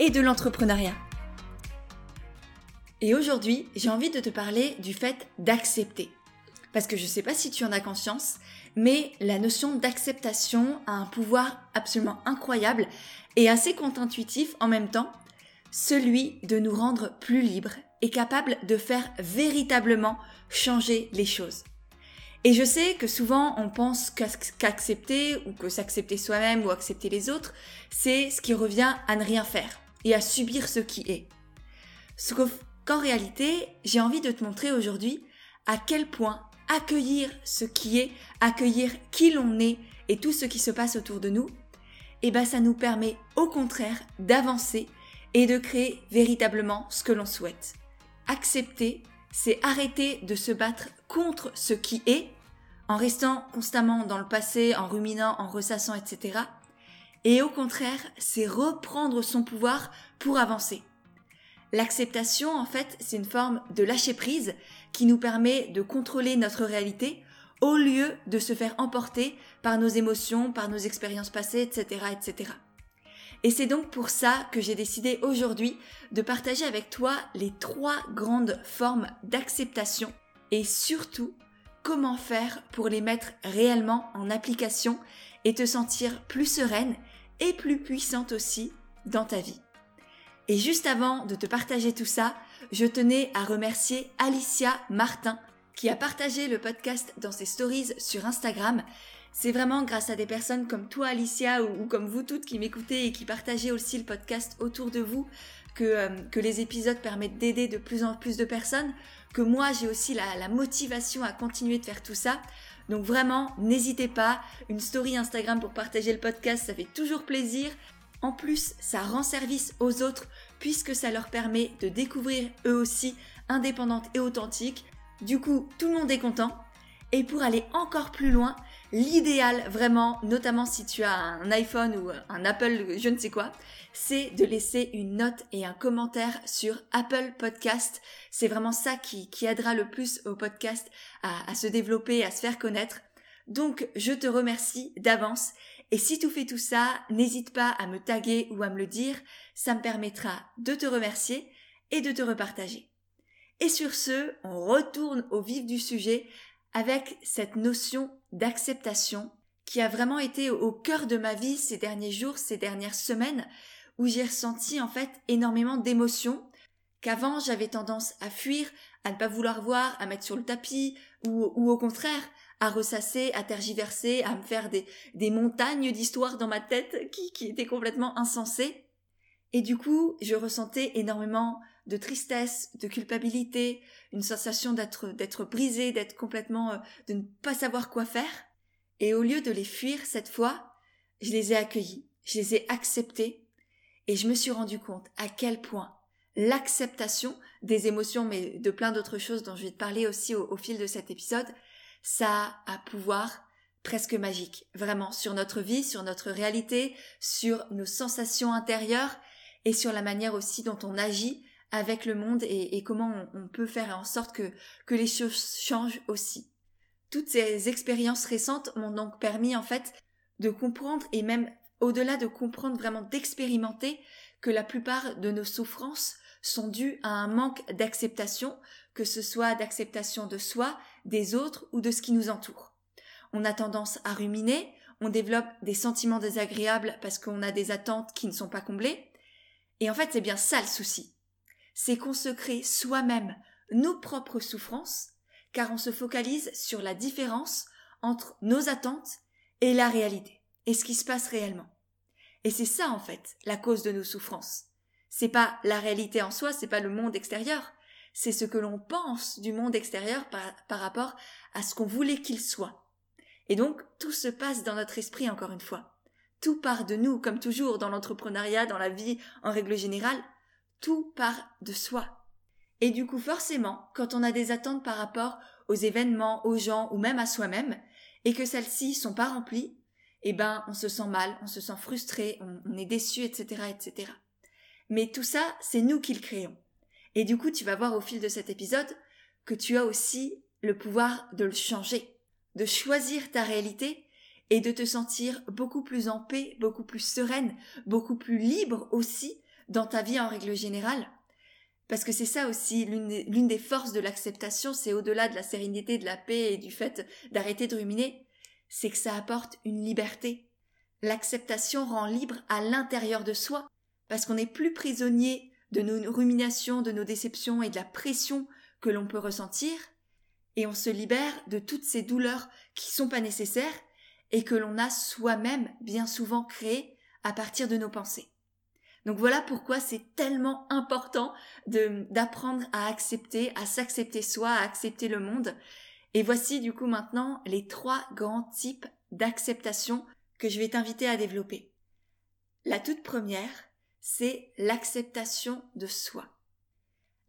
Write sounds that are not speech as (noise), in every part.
et de l'entrepreneuriat. Et aujourd'hui, j'ai envie de te parler du fait d'accepter. Parce que je ne sais pas si tu en as conscience, mais la notion d'acceptation a un pouvoir absolument incroyable et assez contre-intuitif en même temps, celui de nous rendre plus libres et capables de faire véritablement changer les choses. Et je sais que souvent on pense qu'accepter ou que s'accepter soi-même ou accepter les autres, c'est ce qui revient à ne rien faire et à subir ce qui est. Sauf qu'en réalité, j'ai envie de te montrer aujourd'hui à quel point accueillir ce qui est, accueillir qui l'on est et tout ce qui se passe autour de nous, eh ben ça nous permet au contraire d'avancer et de créer véritablement ce que l'on souhaite. Accepter, c'est arrêter de se battre contre ce qui est, en restant constamment dans le passé, en ruminant, en ressassant, etc. Et au contraire, c'est reprendre son pouvoir pour avancer. L'acceptation, en fait, c'est une forme de lâcher prise qui nous permet de contrôler notre réalité au lieu de se faire emporter par nos émotions, par nos expériences passées, etc., etc. Et c'est donc pour ça que j'ai décidé aujourd'hui de partager avec toi les trois grandes formes d'acceptation et surtout comment faire pour les mettre réellement en application et te sentir plus sereine et plus puissante aussi dans ta vie. Et juste avant de te partager tout ça, je tenais à remercier Alicia Martin qui a partagé le podcast dans ses stories sur Instagram. C'est vraiment grâce à des personnes comme toi Alicia ou, comme vous toutes qui m'écoutez et qui partagez aussi le podcast autour de vous que, euh, que les épisodes permettent d'aider de plus en plus de personnes, que moi j'ai aussi la, la motivation à continuer de faire tout ça. Donc vraiment, n'hésitez pas, une story Instagram pour partager le podcast, ça fait toujours plaisir. En plus, ça rend service aux autres puisque ça leur permet de découvrir eux aussi indépendantes et authentiques. Du coup, tout le monde est content. Et pour aller encore plus loin, l'idéal vraiment, notamment si tu as un iPhone ou un Apple, je ne sais quoi, c'est de laisser une note et un commentaire sur Apple Podcast. C'est vraiment ça qui, aidera le plus au podcast à, à se développer, à se faire connaître. Donc, je te remercie d'avance et si tu fais tout ça, n'hésite pas à me taguer ou à me le dire, ça me permettra de te remercier et de te repartager. Et sur ce, on retourne au vif du sujet avec cette notion d'acceptation qui a vraiment été au cœur de ma vie ces derniers jours, ces dernières semaines, où j'ai ressenti en fait énormément d'émotions qu'avant j'avais tendance à fuir, à ne pas vouloir voir, à mettre sur le tapis, ou, au contraire à ressasser, à tergiverser, à me faire des, des montagnes d'histoires dans ma tête qui, qui étaient complètement insensées. Et du coup, je ressentais énormément de tristesse, de culpabilité, une sensation d'être, d'être brisée, d'être complètement, euh, de ne pas savoir quoi faire. Et au lieu de les fuir cette fois, je les ai accueillis, je les ai acceptés, et je me suis rendu compte à quel point l'acceptation des émotions, mais de plein d'autres choses dont je vais te parler aussi au fil de cet épisode, ça a pouvoir presque magique, vraiment, sur notre vie, sur notre réalité, sur nos sensations intérieures et sur la manière aussi dont on agit avec le monde et, comment on, peut faire en sorte que, les choses changent aussi. Toutes ces expériences récentes m'ont donc permis en fait de comprendre et même au-delà de comprendre vraiment d'expérimenter que la plupart de nos souffrances sont dues à un manque d'acceptation, que ce soit d'acceptation de soi, des autres ou de ce qui nous entoure. On a tendance à ruminer, on développe des sentiments désagréables parce qu'on a des attentes qui ne sont pas comblées. Et en fait, c'est bien ça le souci. C'est qu'on se crée soi-même nos propres souffrances, car on se focalise sur la différence entre nos attentes et la réalité, et ce qui se passe réellement. Et c'est ça, en fait, la cause de nos souffrances. C'est pas la réalité en soi, c'est pas le monde extérieur, c'est ce que l'on pense du monde extérieur par, rapport à ce qu'on voulait qu'il soit. Et donc, tout se passe dans notre esprit, encore une fois. Tout part de nous, comme toujours dans l'entrepreneuriat, dans la vie en règle générale. Tout part de soi. Et du coup, forcément, quand on a des attentes par rapport aux événements, aux gens ou même à soi-même, et que celles-ci sont pas remplies, eh ben, on se sent mal, on se sent frustré, on, est déçu, etc., etc. Mais tout ça, c'est nous qui le créons. Et du coup, tu vas voir au fil de cet épisode que tu as aussi le pouvoir de le changer, de choisir ta réalité et de te sentir beaucoup plus en paix, beaucoup plus sereine, beaucoup plus libre aussi dans ta vie en règle générale? Parce que c'est ça aussi, l'une des, forces de l'acceptation, c'est au-delà de la sérénité, de la paix et du fait d'arrêter de ruminer, c'est que ça apporte une liberté. L'acceptation rend libre à l'intérieur de soi, parce qu'on n'est plus prisonnier de nos ruminations, de nos déceptions et de la pression que l'on peut ressentir, et on se libère de toutes ces douleurs qui sont pas nécessaires et que l'on a soi-même bien souvent créées à partir de nos pensées. Donc voilà pourquoi c'est tellement important d'apprendre à accepter, à s'accepter soi, à accepter le monde. Et voici du coup maintenant les trois grands types d'acceptation que je vais t'inviter à développer. La toute première, c'est l'acceptation de soi.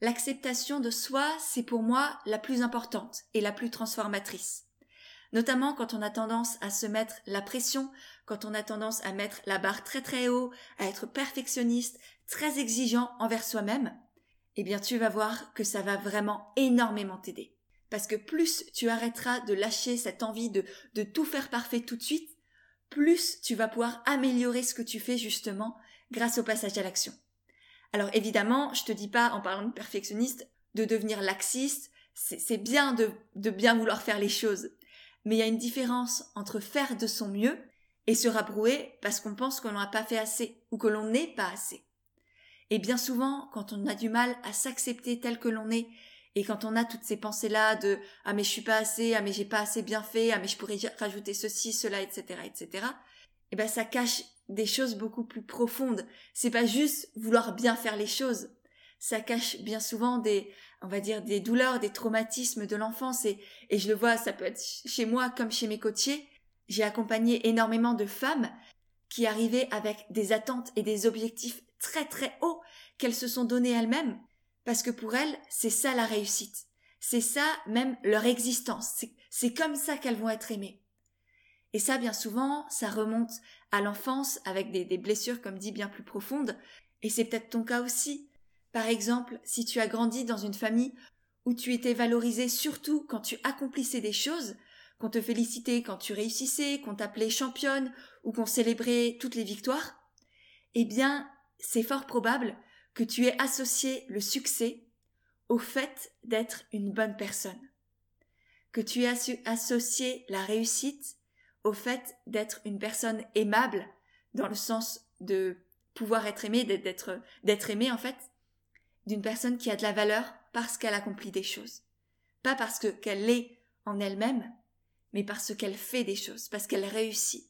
L'acceptation de soi, c'est pour moi la plus importante et la plus transformatrice. Notamment quand on a tendance à se mettre la pression, quand on a tendance à mettre la barre très très haut, à être perfectionniste, très exigeant envers soi-même, eh bien tu vas voir que ça va vraiment énormément t'aider. Parce que plus tu arrêteras de lâcher cette envie de, tout faire parfait tout de suite, plus tu vas pouvoir améliorer ce que tu fais justement grâce au passage à l'action. Alors évidemment, je te dis pas en parlant de perfectionniste de devenir laxiste, c'est bien de bien vouloir faire les choses. Mais il y a une différence entre faire de son mieux et se rabrouer parce qu'on pense qu'on n'a pas fait assez ou que l'on n'est pas assez. Et bien souvent, quand on a du mal à s'accepter tel que l'on est, et quand on a toutes ces pensées-là de ah mais je suis pas assez, ah mais j'ai pas assez bien fait, ah mais je pourrais rajouter ceci, cela, etc., etc. Eh ben ça cache des choses beaucoup plus profondes. C'est pas juste vouloir bien faire les choses. Ça cache bien souvent des, on va dire, des douleurs, des traumatismes de l'enfance et, et je le vois, ça peut être chez moi comme chez mes coachés. J'ai accompagné énormément de femmes qui arrivaient avec des attentes et des objectifs très très hauts qu'elles se sont données elles-mêmes parce que pour elles, c'est ça la réussite. C'est ça même leur existence. C'est comme ça qu'elles vont être aimées. Et ça, bien souvent, ça remonte à l'enfance avec des, blessures, comme dit, bien plus profondes. Et c'est peut-être ton cas aussi. Par exemple, si tu as grandi dans une famille où tu étais valorisé surtout quand tu accomplissais des choses, qu'on te félicitait quand tu réussissais, qu'on t'appelait championne ou qu'on célébrait toutes les victoires, eh bien, c'est fort probable que tu aies associé le succès au fait d'être une bonne personne. Que tu aies associé la réussite au fait d'être une personne aimable dans le sens de pouvoir être aimé, d'être d'être aimé en fait, d'une personne qui a de la valeur parce qu'elle accomplit des choses, pas parce que qu'elle l'est en elle-même, mais parce qu'elle fait des choses, parce qu'elle réussit.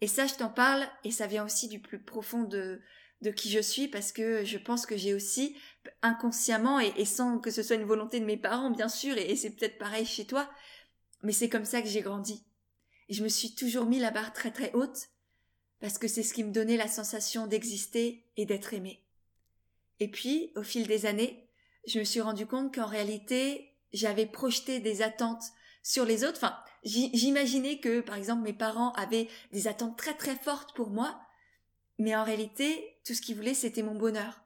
Et ça, je t'en parle, et ça vient aussi du plus profond de, de qui je suis, parce que je pense que j'ai aussi, inconsciemment, et, sans que ce soit une volonté de mes parents, bien sûr, et c'est peut-être pareil chez toi, mais c'est comme ça que j'ai grandi. Et je me suis toujours mis la barre très très haute parce que c'est ce qui me donnait la sensation d'exister et d'être aimé. Et puis, au fil des années, je me suis rendu compte qu'en réalité, j'avais projeté des attentes sur les autres. Enfin, j'imaginais que, par exemple, mes parents avaient des attentes très très fortes pour moi, mais en réalité, tout ce qu'ils voulaient, c'était mon bonheur.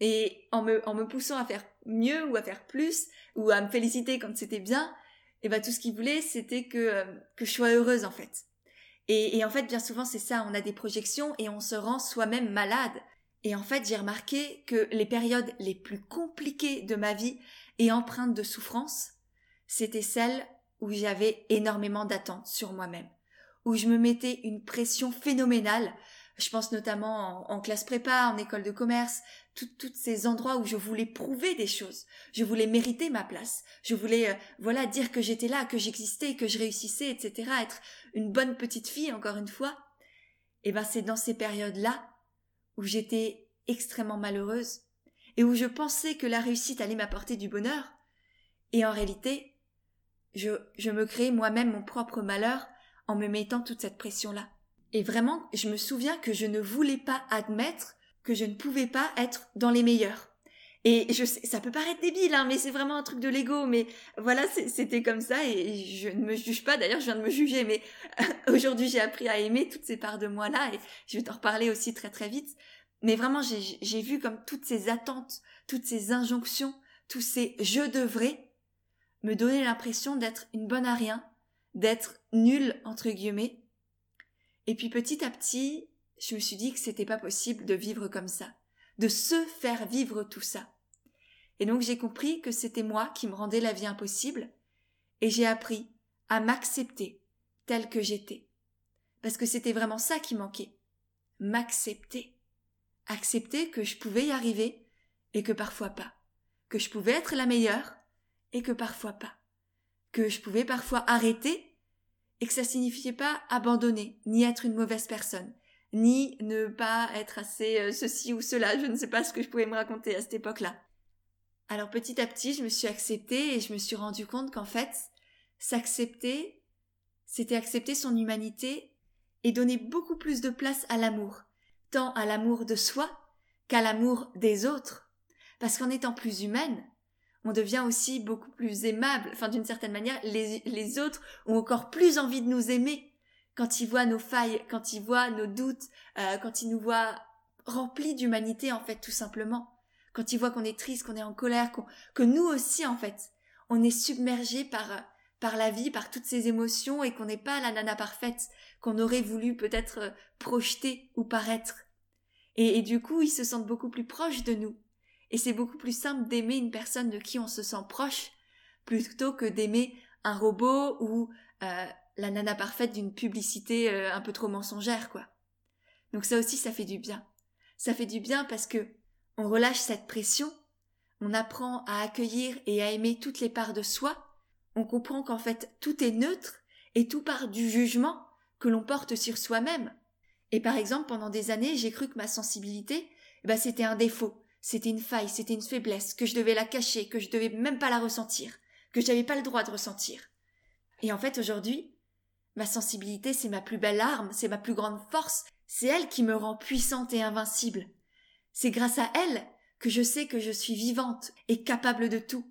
Et en me, en me poussant à faire mieux ou à faire plus, ou à me féliciter quand c'était bien, et bah tout ce qu'il voulait, c'était que, euh, que je sois heureuse en fait. Et en fait, bien souvent, c'est ça, on a des projections et on se rend soi-même malade. Et en fait, j'ai remarqué que les périodes les plus compliquées de ma vie et empreintes de souffrance, c'était celles où j'avais énormément d'attentes sur moi-même, où je me mettais une pression phénoménale je pense notamment en, classe prépa, en école de commerce, tous ces endroits où je voulais prouver des choses. Je voulais mériter ma place. Je voulais, euh, voilà, dire que j'étais là, que j'existais, que je réussissais, etc. Être une bonne petite fille, encore une fois. Et ben, c'est dans ces périodes-là où j'étais extrêmement malheureuse et où je pensais que la réussite allait m'apporter du bonheur. Et en réalité, je, me créais moi-même mon propre malheur en me mettant toute cette pression-là. Et vraiment, je me souviens que je ne voulais pas admettre que je ne pouvais pas être dans les meilleurs. Et je sais, ça peut paraître débile, hein, mais c'est vraiment un truc de l'ego. Mais voilà, c'était comme ça et je ne me juge pas. D'ailleurs, je viens de me juger, mais (laughs) aujourd'hui, j'ai appris à aimer toutes ces parts de moi-là et je vais t'en reparler aussi très très vite. Mais vraiment, j'ai vu comme toutes ces attentes, toutes ces injonctions, tous ces je devrais me donner l'impression d'être une bonne à rien, d'être nulle entre guillemets. Et puis petit à petit, je me suis dit que c'était pas possible de vivre comme ça, de se faire vivre tout ça. Et donc j'ai compris que c'était moi qui me rendais la vie impossible, et j'ai appris à m'accepter tel que j'étais. Parce que c'était vraiment ça qui manquait. M'accepter. Accepter que je pouvais y arriver et que parfois pas. Que je pouvais être la meilleure et que parfois pas. Que je pouvais parfois arrêter et que ça signifiait pas abandonner, ni être une mauvaise personne, ni ne pas être assez euh, ceci ou cela, je ne sais pas ce que je pouvais me raconter à cette époque-là. Alors petit à petit, je me suis acceptée et je me suis rendu compte qu'en fait, s'accepter, c'était accepter son humanité et donner beaucoup plus de place à l'amour, tant à l'amour de soi qu'à l'amour des autres. Parce qu'en étant plus humaine, on devient aussi beaucoup plus aimable. Enfin, d'une certaine manière, les, autres ont encore plus envie de nous aimer quand ils voient nos failles, quand ils voient nos doutes, euh, quand ils nous voient remplis d'humanité, en fait, tout simplement. Quand ils voient qu'on est triste, qu'on est en colère, que nous aussi, en fait, on est submergé par, par la vie, par toutes ces émotions et qu'on n'est pas la nana parfaite qu'on aurait voulu peut-être euh, projeter ou paraître. et du coup, ils se sentent beaucoup plus proches de nous. Et c'est beaucoup plus simple d'aimer une personne de qui on se sent proche plutôt que d'aimer un robot ou euh, la nana parfaite d'une publicité euh, un peu trop mensongère, quoi. Donc ça aussi, ça fait du bien. Ça fait du bien parce que on relâche cette pression, on apprend à accueillir et à aimer toutes les parts de soi, on comprend qu'en fait tout est neutre et tout part du jugement que l'on porte sur soi-même. Et par exemple, pendant des années, j'ai cru que ma sensibilité, eh ben, c'était un défaut c'était une faille, c'était une faiblesse, que je devais la cacher, que je devais même pas la ressentir, que je n'avais pas le droit de ressentir. Et en fait, aujourd'hui, ma sensibilité, c'est ma plus belle arme, c'est ma plus grande force, c'est elle qui me rend puissante et invincible. C'est grâce à elle que je sais que je suis vivante et capable de tout.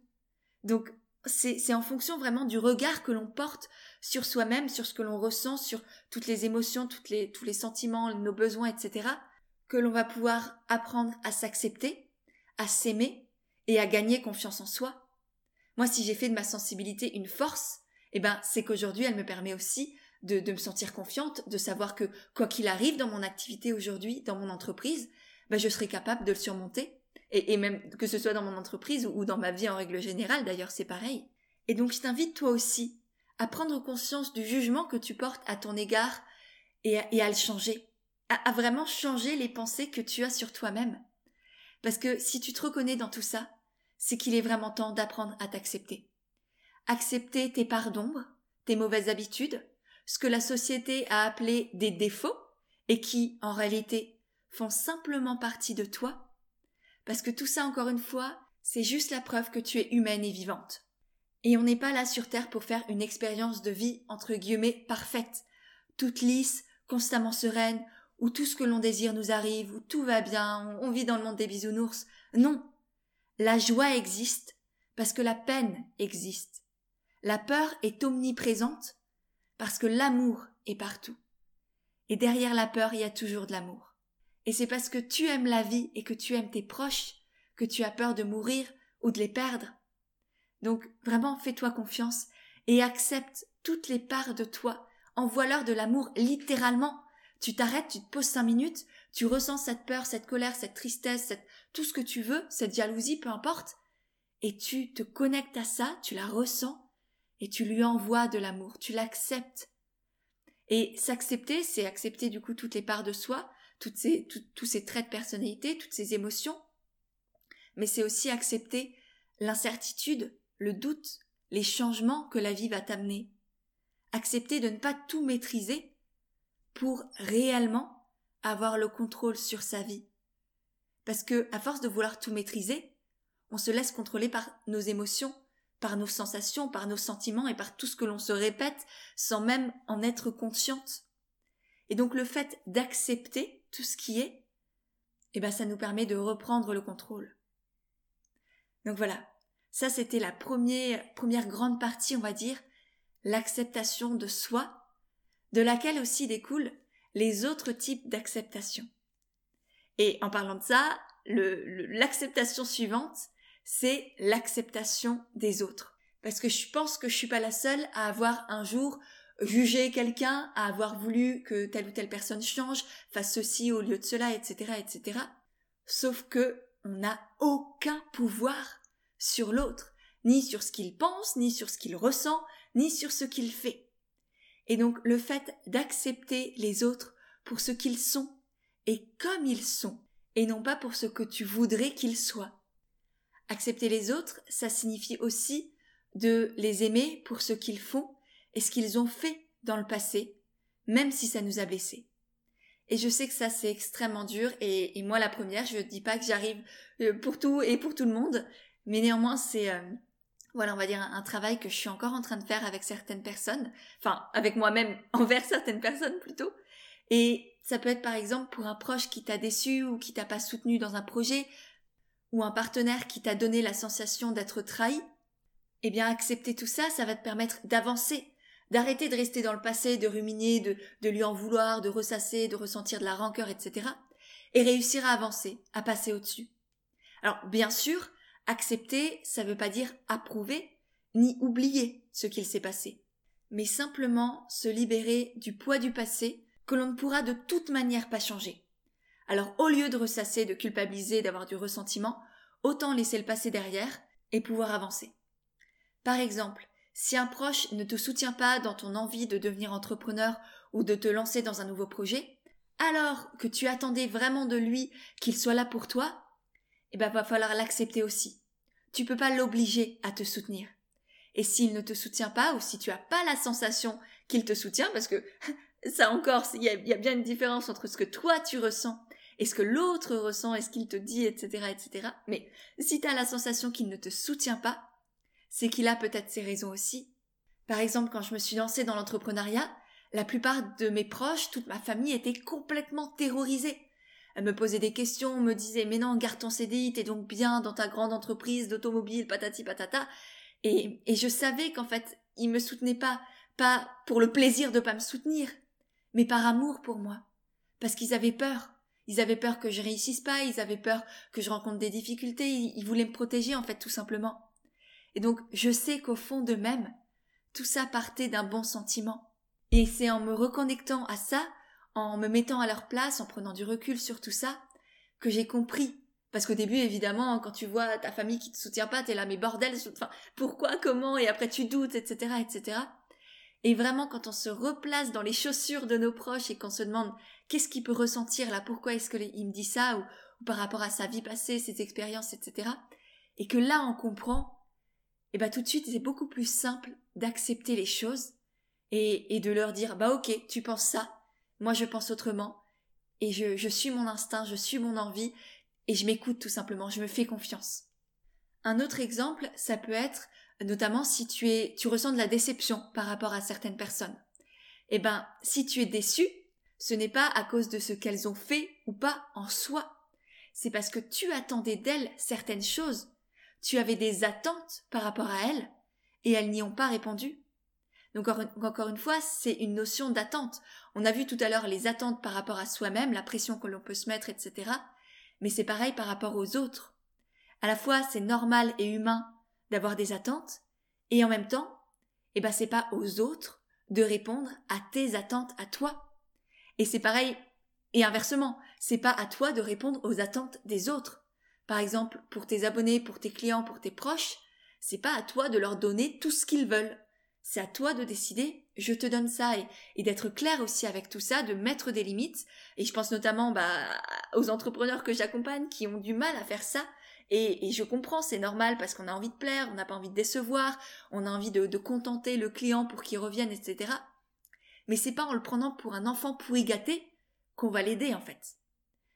Donc, c'est en fonction vraiment du regard que l'on porte sur soi-même, sur ce que l'on ressent, sur toutes les émotions, tous les sentiments, nos besoins, etc., que l'on va pouvoir apprendre à s'accepter, à s'aimer et à gagner confiance en soi. Moi, si j'ai fait de ma sensibilité une force, eh ben, c'est qu'aujourd'hui, elle me permet aussi de, me sentir confiante, de savoir que quoi qu'il arrive dans mon activité aujourd'hui, dans mon entreprise, ben, je serai capable de le surmonter. Et, même que ce soit dans mon entreprise ou, dans ma vie en règle générale, d'ailleurs, c'est pareil. Et donc, je t'invite toi aussi à prendre conscience du jugement que tu portes à ton égard et à le changer à, vraiment changer les pensées que tu as sur toi-même. Parce que si tu te reconnais dans tout ça, c'est qu'il est vraiment temps d'apprendre à t'accepter. Accepter tes parts d'ombre, tes mauvaises habitudes, ce que la société a appelé des défauts, et qui, en réalité, font simplement partie de toi. Parce que tout ça, encore une fois, c'est juste la preuve que tu es humaine et vivante. Et on n'est pas là sur Terre pour faire une expérience de vie, entre guillemets, parfaite, toute lisse, constamment sereine, où tout ce que l'on désire nous arrive, où tout va bien, on vit dans le monde des bisounours. Non. La joie existe parce que la peine existe. La peur est omniprésente parce que l'amour est partout. Et derrière la peur, il y a toujours de l'amour. Et c'est parce que tu aimes la vie et que tu aimes tes proches que tu as peur de mourir ou de les perdre. Donc vraiment fais-toi confiance et accepte toutes les parts de toi. Envoie-leur de l'amour littéralement tu t'arrêtes, tu te poses cinq minutes, tu ressens cette peur, cette colère, cette tristesse, tout ce que tu veux, cette jalousie, peu importe, et tu te connectes à ça, tu la ressens, et tu lui envoies de l'amour, tu l'acceptes. Et s'accepter, c'est accepter du coup toutes les parts de soi, toutes ces, tous ces traits de personnalité, toutes ces émotions, mais c'est aussi accepter l'incertitude, le doute, les changements que la vie va t'amener. Accepter de ne pas tout maîtriser, pour réellement avoir le contrôle sur sa vie. Parce que, à force de vouloir tout maîtriser, on se laisse contrôler par nos émotions, par nos sensations, par nos sentiments et par tout ce que l'on se répète sans même en être consciente. Et donc le fait d'accepter tout ce qui est, eh ben ça nous permet de reprendre le contrôle. Donc voilà, ça c'était la première, première grande partie, on va dire, l'acceptation de soi, de laquelle aussi découlent les autres types d'acceptation. Et en parlant de ça, l'acceptation suivante, c'est l'acceptation des autres. Parce que je pense que je suis pas la seule à avoir un jour jugé quelqu'un, à avoir voulu que telle ou telle personne change, fasse ceci au lieu de cela, etc., etc. Sauf que on n'a aucun pouvoir sur l'autre, ni sur ce qu'il pense, ni sur ce qu'il ressent, ni sur ce qu'il fait. Et donc le fait d'accepter les autres pour ce qu'ils sont et comme ils sont, et non pas pour ce que tu voudrais qu'ils soient. Accepter les autres, ça signifie aussi de les aimer pour ce qu'ils font et ce qu'ils ont fait dans le passé, même si ça nous a blessés. Et je sais que ça c'est extrêmement dur et, moi la première, je ne dis pas que j'arrive euh, pour tout et pour tout le monde, mais néanmoins c'est euh, voilà on va dire un, travail que je suis encore en train de faire avec certaines personnes, enfin avec moi-même (laughs) envers certaines personnes plutôt. Et ça peut être par exemple pour un proche qui t'a déçu ou qui t'a pas soutenu dans un projet, ou un partenaire qui t'a donné la sensation d'être trahi, eh bien accepter tout ça, ça va te permettre d'avancer, d'arrêter de rester dans le passé, de ruminer, de, de lui en vouloir, de ressasser, de ressentir de la rancœur, etc. et réussir à avancer, à passer au-dessus. Alors bien sûr, accepter, ça ne veut pas dire approuver, ni oublier ce qu'il s'est passé, mais simplement se libérer du poids du passé que l'on ne pourra de toute manière pas changer. Alors au lieu de ressasser, de culpabiliser, d'avoir du ressentiment, autant laisser le passé derrière et pouvoir avancer. Par exemple, si un proche ne te soutient pas dans ton envie de devenir entrepreneur ou de te lancer dans un nouveau projet, alors que tu attendais vraiment de lui qu'il soit là pour toi, eh ben va falloir l'accepter aussi. Tu peux pas l'obliger à te soutenir. Et s'il ne te soutient pas ou si tu as pas la sensation qu'il te soutient, parce que (laughs) ça encore, il y a, bien une différence entre ce que toi tu ressens et ce que l'autre ressent et ce qu'il te dit, etc., etc. Mais si tu as la sensation qu'il ne te soutient pas, c'est qu'il a peut-être ses raisons aussi. Par exemple, quand je me suis lancée dans l'entrepreneuriat, la plupart de mes proches, toute ma famille était complètement terrorisée. Elle me posait des questions, me disait mais non, garde ton CDI, t'es donc bien dans ta grande entreprise d'automobile, patati patata. Et, et je savais qu'en fait, ils me soutenaient pas, pas pour le plaisir de pas me soutenir, mais par amour pour moi. Parce qu'ils avaient peur. Ils avaient peur que je réussisse pas, ils avaient peur que je rencontre des difficultés, ils voulaient me protéger en fait tout simplement. Et donc je sais qu'au fond d'eux-mêmes, tout ça partait d'un bon sentiment. Et c'est en me reconnectant à ça, en me mettant à leur place, en prenant du recul sur tout ça, que j'ai compris. Parce qu'au début, évidemment, quand tu vois ta famille qui te soutient pas, t'es là, mais bordel, enfin, pourquoi, comment, et après tu doutes, etc., etc. Et vraiment, quand on se replace dans les chaussures de nos proches et qu'on se demande qu'est-ce qu'il peut ressentir là, pourquoi est-ce qu'il me dit ça, ou, par rapport à sa vie passée, ses expériences, etc. Et que là, on comprend, et bah tout de suite, c'est beaucoup plus simple d'accepter les choses et, et de leur dire, bah ok, tu penses ça, moi je pense autrement, et je, je suis mon instinct, je suis mon envie, et je m'écoute tout simplement, je me fais confiance. Un autre exemple, ça peut être notamment si tu es, tu ressens de la déception par rapport à certaines personnes. Eh ben, si tu es déçu, ce n'est pas à cause de ce qu'elles ont fait ou pas en soi. C'est parce que tu attendais d'elles certaines choses. Tu avais des attentes par rapport à elles et elles n'y ont pas répondu. Donc encore une fois, c'est une notion d'attente. On a vu tout à l'heure les attentes par rapport à soi-même, la pression que l'on peut se mettre, etc. Mais c'est pareil par rapport aux autres. À la fois, c'est normal et humain d'avoir des attentes, et en même temps, eh ben c'est pas aux autres de répondre à tes attentes à toi. Et c'est pareil, et inversement, c'est pas à toi de répondre aux attentes des autres. Par exemple, pour tes abonnés, pour tes clients, pour tes proches, c'est pas à toi de leur donner tout ce qu'ils veulent. C'est à toi de décider, je te donne ça et, d'être clair aussi avec tout ça, de mettre des limites. Et je pense notamment bah, aux entrepreneurs que j'accompagne qui ont du mal à faire ça et, je comprends, c'est normal parce qu'on a envie de plaire, on n'a pas envie de décevoir, on a envie de, de contenter le client pour qu'il revienne, etc. Mais c'est pas en le prenant pour un enfant pourri gâté qu'on va l'aider en fait.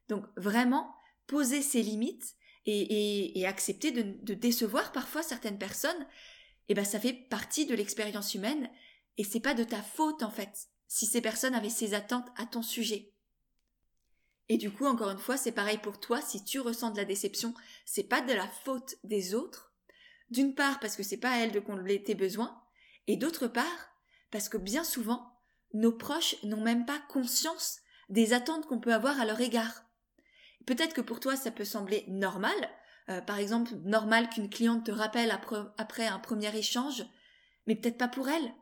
Donc vraiment, poser ses limites et, accepter de, de, décevoir parfois certaines personnes, eh ben ça fait partie de l'expérience humaine et c'est pas de ta faute en fait. si ces personnes avaient ces attentes à ton sujet. Et du coup, encore une fois, c'est pareil pour toi, si tu ressens de la déception, c'est pas de la faute des autres. D'une part, parce que c'est pas à elles de combler tes besoins, et d'autre part, parce que bien souvent, nos proches n'ont même pas conscience des attentes qu'on peut avoir à leur égard. Peut-être que pour toi, ça peut sembler normal, euh, par exemple, normal qu'une cliente te rappelle après, un premier échange, mais peut-être pas pour elle.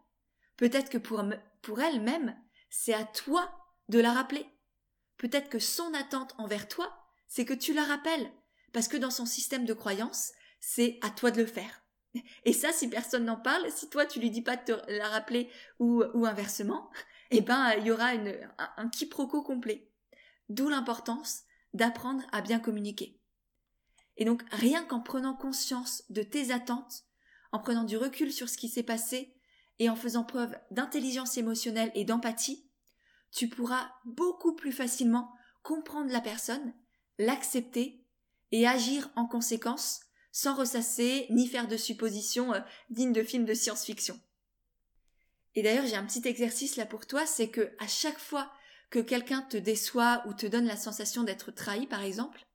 Peut-être que pour, pour elle-même, c'est à toi de la rappeler. Peut-être que son attente envers toi, c'est que tu la rappelles, parce que dans son système de croyance, c'est à toi de le faire. Et ça, si personne n'en parle, si toi tu lui dis pas de te la rappeler ou, inversement, eh ben il y aura un quiproquo complet. D'où l'importance d'apprendre à bien communiquer. Et donc rien qu'en prenant conscience de tes attentes, en prenant du recul sur ce qui s'est passé et en faisant preuve d'intelligence émotionnelle et d'empathie, tu pourras beaucoup plus facilement comprendre la personne, l'accepter et agir en conséquence sans ressasser ni faire de suppositions euh, dignes de films de science-fiction. Et d'ailleurs, j'ai un petit exercice là pour toi, c'est que à chaque fois que quelqu'un te déçoit ou te donne la sensation d'être trahi, par exemple,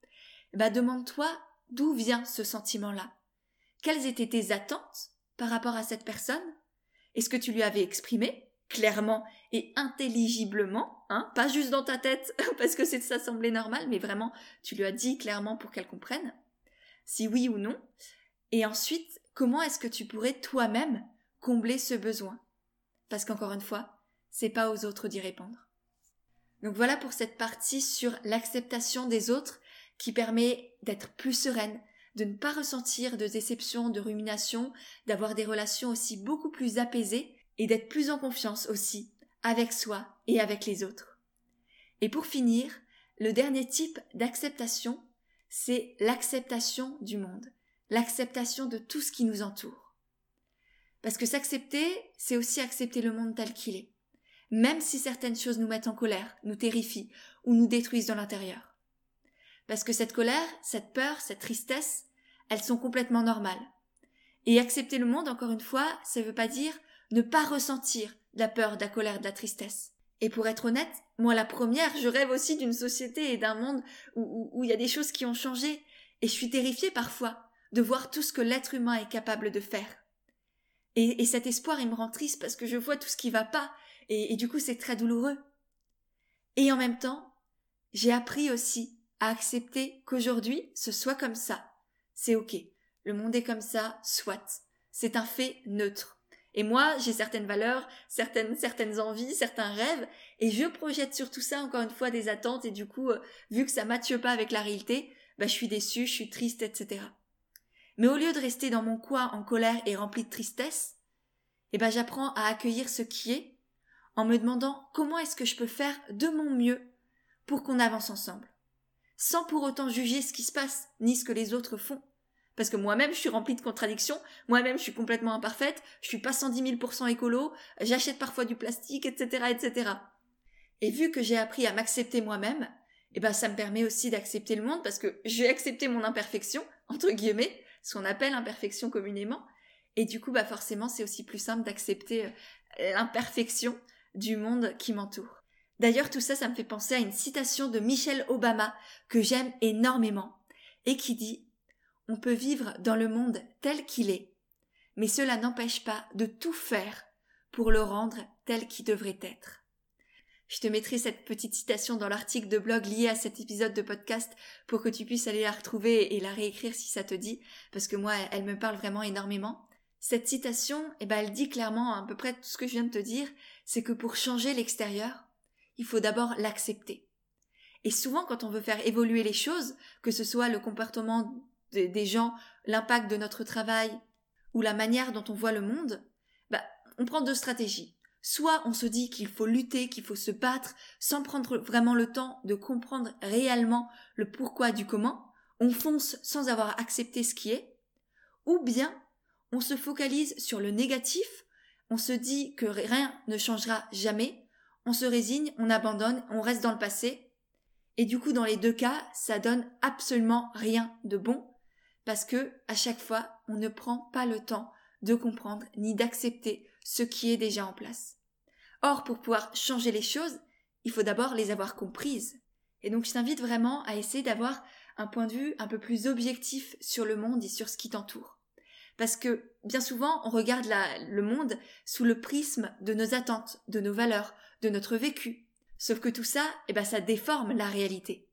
bah demande-toi d'où vient ce sentiment-là. Quelles étaient tes attentes par rapport à cette personne? Est-ce que tu lui avais exprimé? Clairement et intelligiblement, hein, pas juste dans ta tête (laughs) parce que ça semblait normal, mais vraiment tu lui as dit clairement pour qu'elle comprenne si oui ou non, et ensuite, comment est-ce que tu pourrais toi-même combler ce besoin? Parce qu'encore une fois, c'est pas aux autres d'y répondre. Donc voilà pour cette partie sur l'acceptation des autres qui permet d'être plus sereine, de ne pas ressentir de déception, de rumination, d'avoir des relations aussi beaucoup plus apaisées et d'être plus en confiance aussi avec soi et avec les autres. Et pour finir, le dernier type d'acceptation, c'est l'acceptation du monde, l'acceptation de tout ce qui nous entoure. Parce que s'accepter, c'est aussi accepter le monde tel qu'il est, même si certaines choses nous mettent en colère, nous terrifient ou nous détruisent dans l'intérieur. Parce que cette colère, cette peur, cette tristesse, elles sont complètement normales. Et accepter le monde, encore une fois, ça ne veut pas dire ne pas ressentir de la peur, de la colère, de la tristesse. Et pour être honnête, moi la première, je rêve aussi d'une société et d'un monde où il y a des choses qui ont changé. Et je suis terrifiée parfois de voir tout ce que l'être humain est capable de faire. Et, cet espoir, il me rend triste parce que je vois tout ce qui va pas. Et, du coup, c'est très douloureux. Et en même temps, j'ai appris aussi à accepter qu'aujourd'hui, ce soit comme ça. C'est ok. Le monde est comme ça, soit. C'est un fait neutre. Et moi, j'ai certaines valeurs, certaines, certaines envies, certains rêves, et je projette sur tout ça encore une fois des attentes, et du coup, euh, vu que ça matche pas avec la réalité, bah, je suis déçue, je suis triste, etc. Mais au lieu de rester dans mon coin en colère et rempli de tristesse, eh ben, j'apprends à accueillir ce qui est, en me demandant comment est-ce que je peux faire de mon mieux pour qu'on avance ensemble, sans pour autant juger ce qui se passe, ni ce que les autres font, parce que moi-même, je suis remplie de contradictions. Moi-même, je suis complètement imparfaite. Je suis pas 110 000% écolo. J'achète parfois du plastique, etc., etc. Et vu que j'ai appris à m'accepter moi-même, eh ben, ça me permet aussi d'accepter le monde parce que j'ai accepté mon imperfection, entre guillemets, ce qu'on appelle imperfection communément. Et du coup, bah, forcément, c'est aussi plus simple d'accepter euh, l'imperfection du monde qui m'entoure. D'ailleurs, tout ça, ça me fait penser à une citation de Michelle Obama que j'aime énormément et qui dit on peut vivre dans le monde tel qu'il est, mais cela n'empêche pas de tout faire pour le rendre tel qu'il devrait être. Je te mettrai cette petite citation dans l'article de blog lié à cet épisode de podcast pour que tu puisses aller la retrouver et la réécrire si ça te dit, parce que moi, elle me parle vraiment énormément. Cette citation, eh ben, elle dit clairement à peu près tout ce que je viens de te dire, c'est que pour changer l'extérieur, il faut d'abord l'accepter. Et souvent, quand on veut faire évoluer les choses, que ce soit le comportement des gens, l'impact de notre travail ou la manière dont on voit le monde, bah, on prend deux stratégies. Soit on se dit qu'il faut lutter, qu'il faut se battre, sans prendre vraiment le temps de comprendre réellement le pourquoi du comment, on fonce sans avoir accepté ce qui est, ou bien on se focalise sur le négatif, on se dit que rien ne changera jamais, on se résigne, on abandonne, on reste dans le passé, et du coup dans les deux cas, ça donne absolument rien de bon, parce que à chaque fois, on ne prend pas le temps de comprendre ni d'accepter ce qui est déjà en place. Or, pour pouvoir changer les choses, il faut d'abord les avoir comprises. Et donc, je t'invite vraiment à essayer d'avoir un point de vue un peu plus objectif sur le monde et sur ce qui t'entoure. Parce que bien souvent, on regarde le monde sous le prisme de nos attentes, de nos valeurs, de notre vécu. Sauf que tout ça, eh ben, ça déforme la réalité.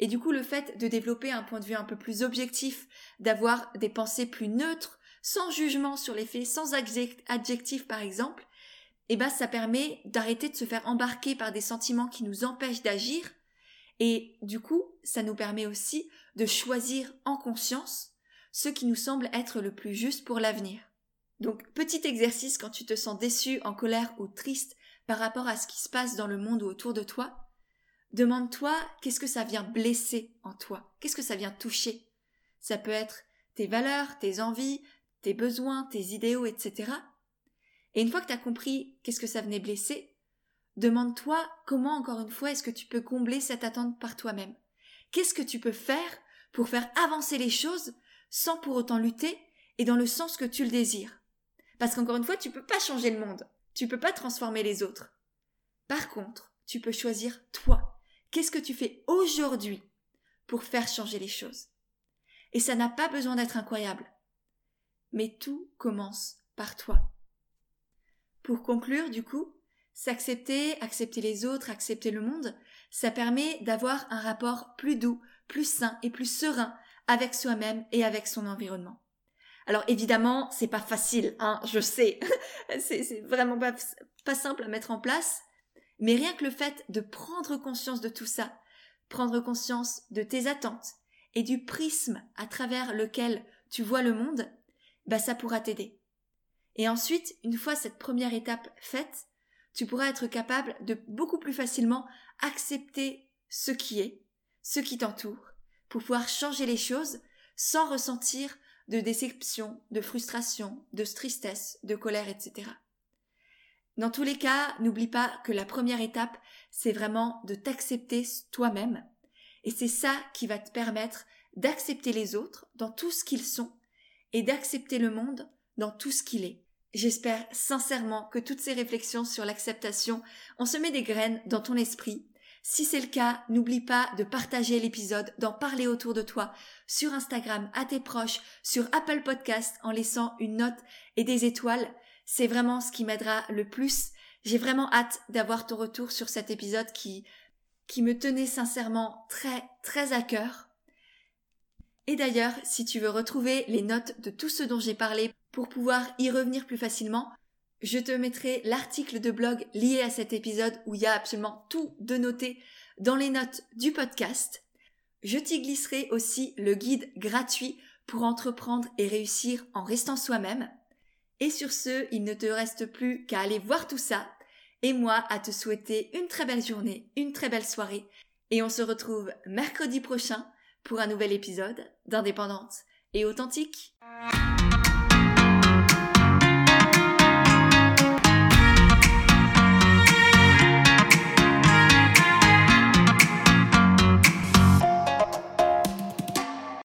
Et du coup, le fait de développer un point de vue un peu plus objectif, d'avoir des pensées plus neutres, sans jugement sur les faits, sans adjectif par exemple, eh ben, ça permet d'arrêter de se faire embarquer par des sentiments qui nous empêchent d'agir. Et du coup, ça nous permet aussi de choisir en conscience ce qui nous semble être le plus juste pour l'avenir. Donc, petit exercice quand tu te sens déçu, en colère ou triste par rapport à ce qui se passe dans le monde ou autour de toi, demande-toi qu'est-ce que ça vient blesser en toi, qu'est-ce que ça vient toucher? Ça peut être tes valeurs, tes envies, tes besoins, tes idéaux, etc. Et une fois que tu as compris qu'est-ce que ça venait blesser, demande-toi comment encore une fois est-ce que tu peux combler cette attente par toi-même? Qu'est-ce que tu peux faire pour faire avancer les choses sans pour autant lutter et dans le sens que tu le désires. Parce qu'encore une fois, tu peux pas changer le monde. Tu peux pas transformer les autres. Par contre, tu peux choisir toi. Qu'est-ce que tu fais aujourd'hui pour faire changer les choses? Et ça n'a pas besoin d'être incroyable. Mais tout commence par toi. Pour conclure, du coup, s'accepter, accepter les autres, accepter le monde, ça permet d'avoir un rapport plus doux, plus sain et plus serein avec soi-même et avec son environnement. Alors évidemment, c'est pas facile, hein, je sais. (laughs) c'est vraiment pas, pas simple à mettre en place. Mais rien que le fait de prendre conscience de tout ça, prendre conscience de tes attentes et du prisme à travers lequel tu vois le monde, bah ça pourra t'aider. Et ensuite, une fois cette première étape faite, tu pourras être capable de beaucoup plus facilement accepter ce qui est, ce qui t'entoure, pour pouvoir changer les choses sans ressentir de déception, de frustration, de tristesse, de colère, etc. Dans tous les cas, n'oublie pas que la première étape, c'est vraiment de t'accepter toi-même. Et c'est ça qui va te permettre d'accepter les autres dans tout ce qu'ils sont et d'accepter le monde dans tout ce qu'il est. J'espère sincèrement que toutes ces réflexions sur l'acceptation ont semé des graines dans ton esprit si c'est le cas, n'oublie pas de partager l'épisode, d'en parler autour de toi, sur Instagram, à tes proches, sur Apple Podcast, en laissant une note et des étoiles. C'est vraiment ce qui m'aidera le plus. J'ai vraiment hâte d'avoir ton retour sur cet épisode qui, qui me tenait sincèrement très, très à cœur. Et d'ailleurs, si tu veux retrouver les notes de tout ce dont j'ai parlé pour pouvoir y revenir plus facilement, je te mettrai l'article de blog lié à cet épisode où il y a absolument tout de noté dans les notes du podcast. Je t'y glisserai aussi le guide gratuit pour entreprendre et réussir en restant soi-même. Et sur ce, il ne te reste plus qu'à aller voir tout ça et moi à te souhaiter une très belle journée, une très belle soirée et on se retrouve mercredi prochain pour un nouvel épisode d'Indépendante et authentique.